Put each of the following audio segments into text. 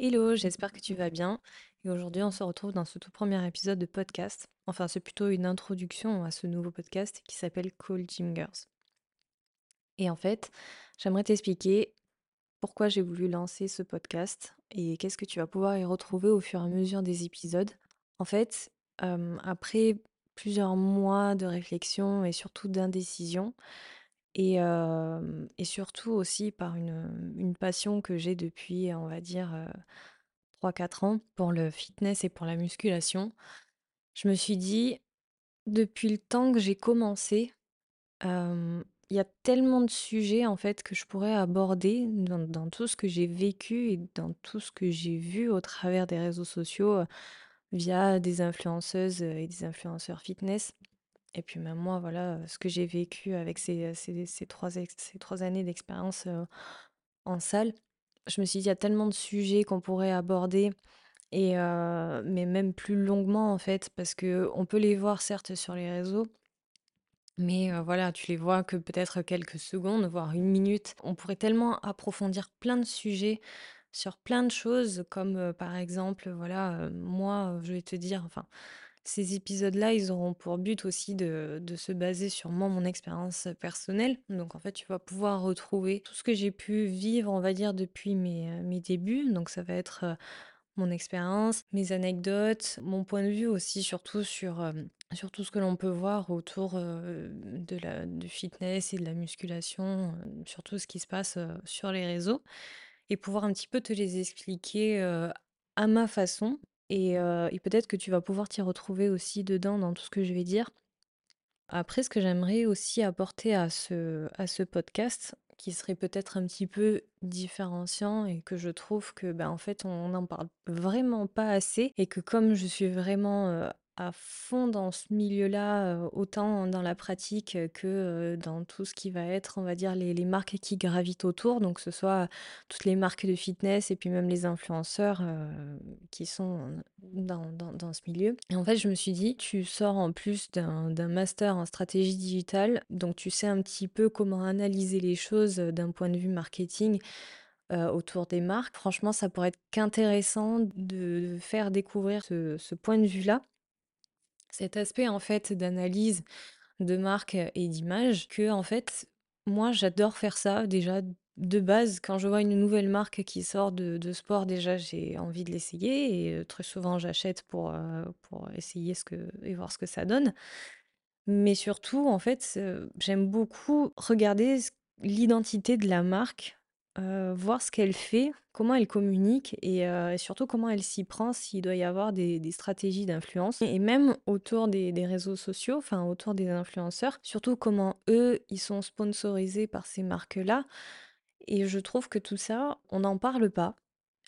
Hello, j'espère que tu vas bien. Et aujourd'hui, on se retrouve dans ce tout premier épisode de podcast. Enfin, c'est plutôt une introduction à ce nouveau podcast qui s'appelle Call Gym Girls. Et en fait, j'aimerais t'expliquer pourquoi j'ai voulu lancer ce podcast et qu'est-ce que tu vas pouvoir y retrouver au fur et à mesure des épisodes. En fait, euh, après plusieurs mois de réflexion et surtout d'indécision, et, surtout aussi par une, passion que j'ai depuis, on va dire, euh, 3-4 ans pour le fitness et pour la musculation, je me suis dit, depuis le temps que j'ai commencé, il y a tellement de sujets en fait que je pourrais aborder dans, tout ce que j'ai vécu et dans tout ce que j'ai vu au travers des réseaux sociaux via des influenceuses et des influenceurs fitness. Et puis même moi, voilà, euh, ce que j'ai vécu avec ces, ces, ces trois, ces trois années d'expérience euh, en salle. Je me suis dit, il y a tellement de sujets qu'on pourrait aborder et mais même plus longuement, en fait, parce que on peut les voir certes sur les réseaux, mais heu, voilà, tu les vois que peut-être quelques secondes, voire une minute. On pourrait tellement approfondir plein de sujets sur plein de choses comme, par exemple, voilà, moi, je vais te dire, enfin, ces épisodes-là, ils auront pour but aussi de se baser sur moi, mon expérience, personnelle. Donc en fait, tu vas pouvoir retrouver tout ce que j'ai pu vivre, on va dire, depuis mes, heu, mes débuts. Donc ça va être, mon expérience, mes anecdotes, mon point de vue aussi surtout sur, tout ce que l'on peut voir autour, de la du fitness et de la musculation, heu, sur tout ce qui se passe, sur les réseaux et pouvoir un petit peu te les expliquer, à ma façon et peut-être que tu vas pouvoir t'y retrouver aussi dedans dans tout ce que je vais dire. Après, ce que j'aimerais aussi apporter à ce, à ce podcast, qui serait peut-être un petit peu différenciant et que je trouve que, ben, en fait, on n'en parle vraiment pas assez et que comme je suis vraiment à fond dans ce milieu-là, autant dans la pratique que dans tout ce qui va être, on va dire, les, marques qui gravitent autour, donc que ce soit toutes les marques de fitness et puis même les influenceurs qui sont dans, dans, ce milieu. Et en fait, je me suis dit, tu sors en plus d'un master en stratégie digitale, donc tu sais un petit peu comment analyser les choses d'un point de vue marketing autour des marques. Franchement, ça pourrait être qu'intéressant de faire découvrir ce, ce point de vue-là, cet aspect en fait d'analyse de marque et d'image, que en fait, moi j'adore faire ça déjà de base. Quand je vois une nouvelle marque qui sort de, de sport, déjà j'ai envie de l'essayer et très souvent j'achète pour, pour essayer ce que, et voir ce que ça donne. Mais surtout, en fait, j'aime beaucoup regarder l'identité de la marque, heu, voir ce qu'elle fait, comment elle communique et heu, et surtout comment elle s'y prend, s'il doit y avoir des des stratégies d'influence et même autour des des réseaux sociaux, enfin autour des influenceurs, surtout comment eux, ils sont sponsorisés par ces marques-là et je trouve que tout ça, on n'en parle pas.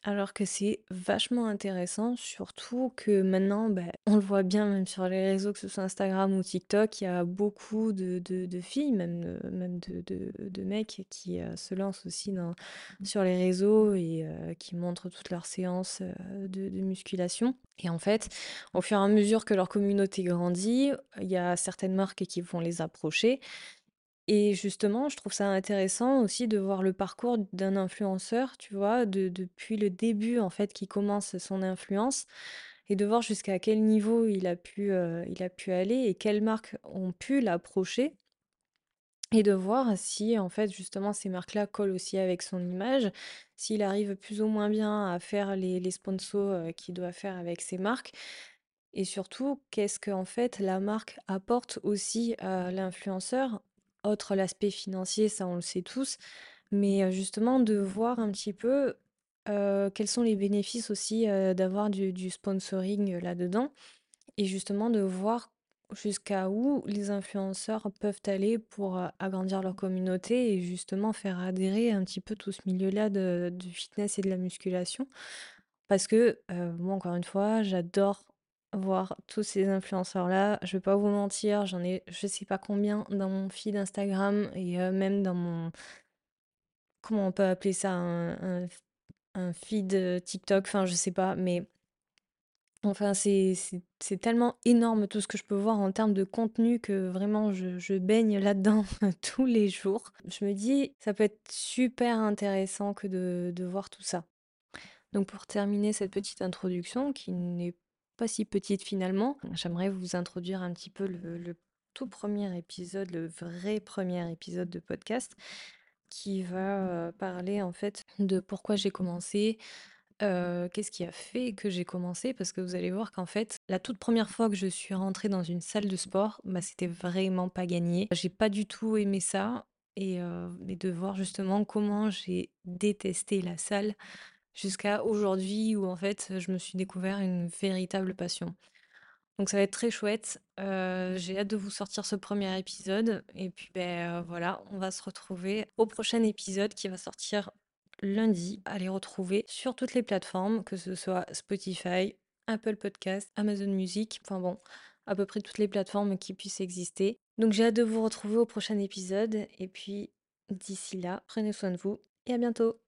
Alors que c'est vachement intéressant, surtout que maintenant, bah, on le voit bien même sur les réseaux, que ce soit Instagram ou TikTok, il y a beaucoup de, de- de filles, même, de, même de, de- de mecs qui euh, se lancent aussi dans, sur les réseaux et euh, qui montrent toutes leurs séances euh, de, de musculation. Et en fait, au fur et à mesure que leur communauté grandit, il y a certaines marques qui vont les approcher et justement, je trouve ça intéressant aussi de voir le parcours d'un influenceur, tu vois, de depuis le début, en fait, qui commence son influence et de voir jusqu'à quel niveau il a pu, heu, il a pu aller et quelles marques ont pu l'approcher et de voir si, en fait, justement, ces marques-là collent aussi avec son image, s'il arrive plus ou moins bien à faire les les sponsors, heu, qu'il doit faire avec ses marques et surtout, qu'est-ce qu'en fait la marque apporte aussi à l'influenceur? Autre l'aspect financier, ça on le sait tous, mais justement de voir un petit peu, quels sont les bénéfices aussi, d'avoir du sponsoring, là-dedans et justement de voir jusqu'à où les influenceurs peuvent aller pour, agrandir leur communauté et justement faire adhérer un petit peu tout ce milieu-là de du fitness et de la musculation. Parce que, moi encore une fois, j'adore voir tous ces influenceurs-là. Je vais pas vous mentir, j'en ai je sais pas combien dans mon feed Instagram et heu, même dans mon comment on peut appeler ça? Un feed, heu, TikTok, enfin je sais pas, mais enfin c'est tellement énorme tout ce que je peux voir en termes de contenu que vraiment je je baigne là-dedans tous les jours. Je me dis: «Ça peut être super intéressant que de de voir tout ça». Donc pour terminer cette petite introduction qui n'est pas si petite finalement, j'aimerais vous introduire un petit peu le, tout premier épisode, le vrai premier épisode de podcast qui va euh, parler en fait de pourquoi j'ai commencé, euh, qu'est-ce qui a fait que j'ai commencé, parce que vous allez voir qu'en fait, la toute première fois que je suis rentrée dans une salle de sport, bah, c'était vraiment pas gagné. J'ai pas du tout aimé ça. Et, euh, et de voir justement comment j'ai détesté la salle jusqu'à aujourd'hui où en fait je me suis découvert une véritable passion. Donc ça va être très chouette. Euh, j'ai hâte de vous sortir ce premier épisode. Et puis ben euh, voilà, on va se retrouver au prochain épisode qui va sortir lundi. Les retrouver sur toutes les plateformes, que ce soit Spotify, Apple Podcast, Amazon Music, enfin bon, à peu près toutes les plateformes qui puissent exister. Donc j'ai hâte de vous retrouver au prochain épisode. Et puis d'ici là, prenez soin de vous et à bientôt.